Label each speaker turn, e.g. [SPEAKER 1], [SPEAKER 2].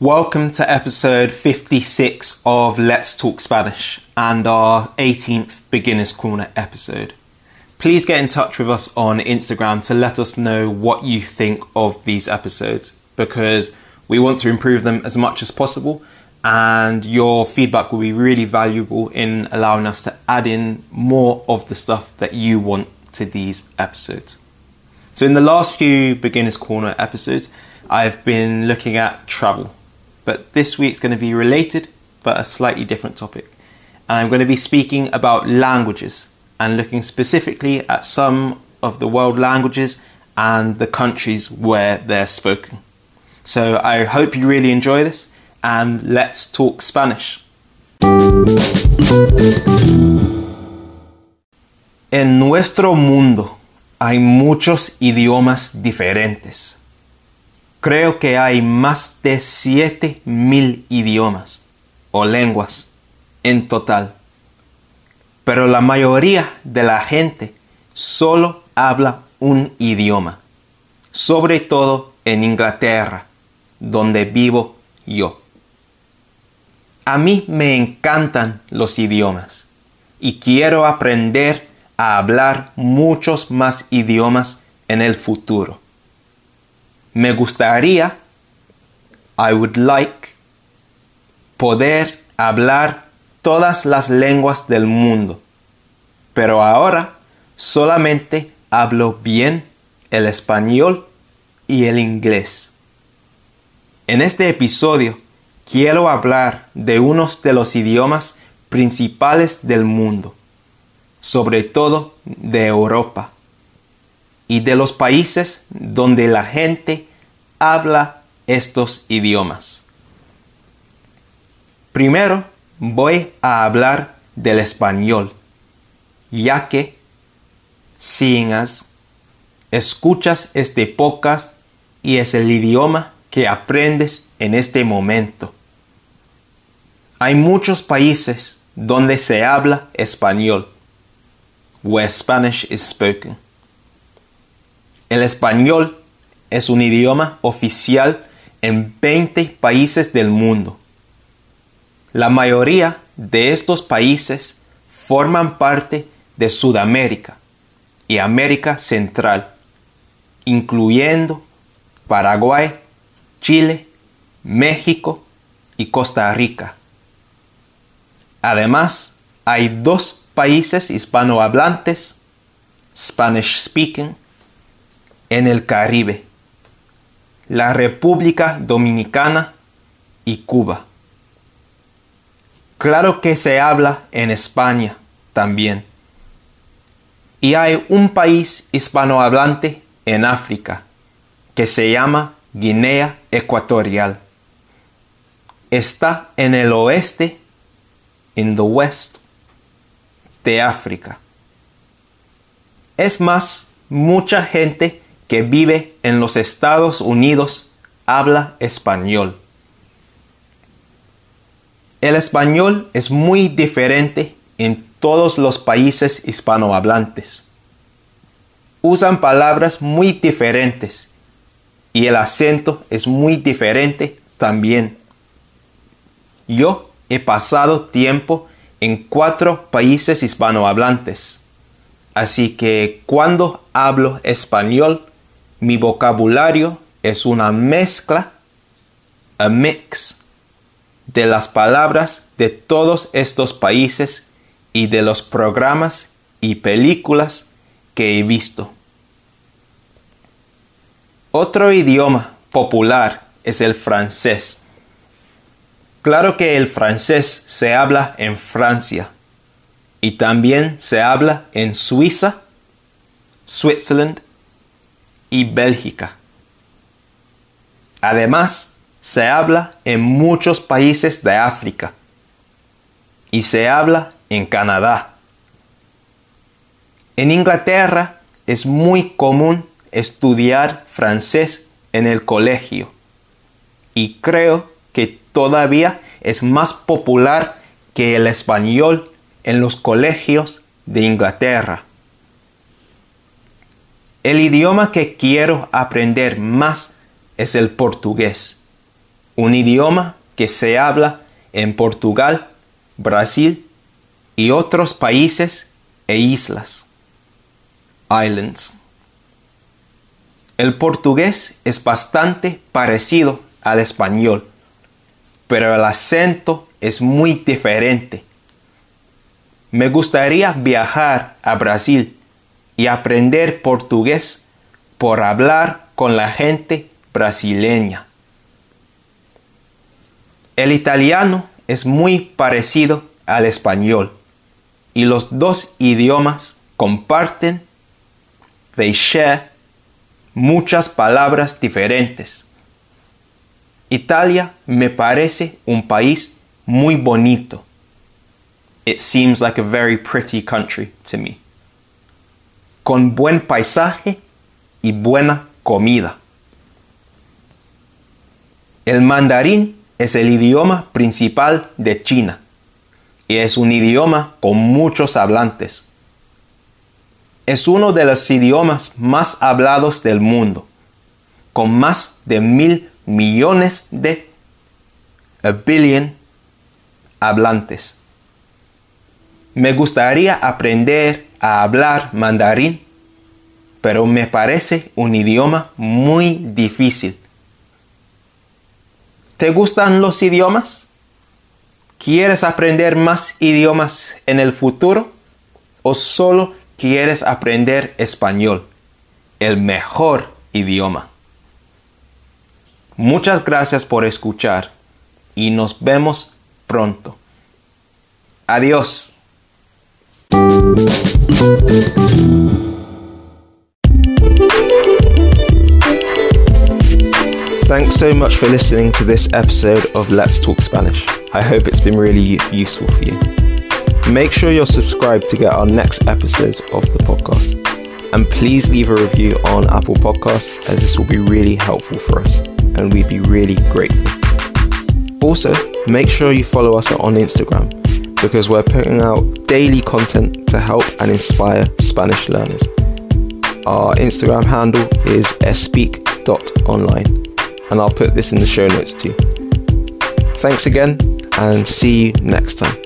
[SPEAKER 1] Welcome to episode 56 of Let's Talk Spanish and our 18th Beginner's Corner episode. Please get in touch with us on Instagram to let us know what you think of these episodes because we want to improve them as much as possible and your feedback will be really valuable in allowing us to add in more of the stuff that you want to these episodes. So, in the last few Beginner's Corner episodes, I've been looking at travel but this week's going to be related but a slightly different topic. And I'm going to be speaking about languages and looking specifically at some of the world languages and the countries where they're spoken. So I hope you really enjoy this and let's talk Spanish. En nuestro mundo hay muchos idiomas diferentes. Creo que hay más de 7000 idiomas o lenguas en total. Pero la mayoría de la gente solo habla un idioma, sobre todo en Inglaterra, donde vivo yo. A mí me encantan los idiomas y quiero aprender a hablar muchos más idiomas en el futuro. Me gustaría, I would like, poder hablar todas las lenguas del mundo, pero ahora solamente hablo bien el español y el inglés. En este episodio quiero hablar de uno de los idiomas principales del mundo, sobre todo de Europa y de los países donde la gente habla estos idiomas. Primero voy a hablar del español, ya que, sin escuchas este podcast y es el idioma que aprendes en este momento. Hay muchos países donde se habla español, where Spanish is spoken. El español es un idioma oficial en 20 países del mundo. La mayoría de estos países forman parte de Sudamérica y América Central, incluyendo Paraguay, Chile, México y Costa Rica. Además, hay dos países hispanohablantes, Spanish speaking, en el Caribe, la República Dominicana y Cuba. Claro que se habla en España también. Y hay un país hispanohablante en África que se llama Guinea Ecuatorial. Está en el oeste, in the west, de África. Es más, mucha gente que vive en los Estados Unidos habla español. El español es muy diferente en todos los países hispanohablantes. Usan palabras muy diferentes y el acento es muy diferente también. Yo he pasado tiempo en cuatro países hispanohablantes, así que cuando hablo español mi vocabulario es una mezcla, a mix, de las palabras de todos estos países y de los programas y películas que he visto. Otro idioma popular es el francés. Claro que el francés se habla en Francia y también se habla en Suiza, Switzerland y Bélgica. Además, se habla en muchos países de África y se habla en Canadá. En Inglaterra es muy común estudiar francés en el colegio y creo que todavía es más popular que el español en los colegios de Inglaterra. El idioma que quiero aprender más es el portugués. un idioma que se habla en Portugal, Brasil y otros países e islas. Islands. El portugués es bastante parecido al español, pero el acento es muy diferente. Me gustaría viajar a Brasil y aprender portugués por hablar con la gente brasileña. El italiano es muy parecido al español y los dos idiomas comparten, they share, muchas palabras diferentes. Italia me parece un país muy bonito. It seems like a very pretty country to me. Con buen paisaje y buena comida. El mandarín es el idioma principal de China y es un idioma con muchos hablantes. Es uno de los idiomas más hablados del mundo, con más de mil millones de billion hablantes. Me gustaría aprender a hablar mandarín, pero me parece un idioma muy difícil. ¿Te gustan los idiomas? ¿Quieres aprender más idiomas en el futuro? ¿O solo quieres aprender español, el mejor idioma? Muchas gracias por escuchar y nos vemos pronto. Adiós. Thanks so much for listening to this episode of Let's Talk Spanish. I hope it's been really useful for you. Make sure you're subscribed to get our next episodes of the podcast. And please leave a review on Apple Podcasts, as this will be really helpful for us, and we'd be really grateful. Also, make sure you follow us on Instagram because we're putting out daily content to help and inspire Spanish learners. Our Instagram handle is speak.online and I'll put this in the show notes too. Thanks again and see you next time.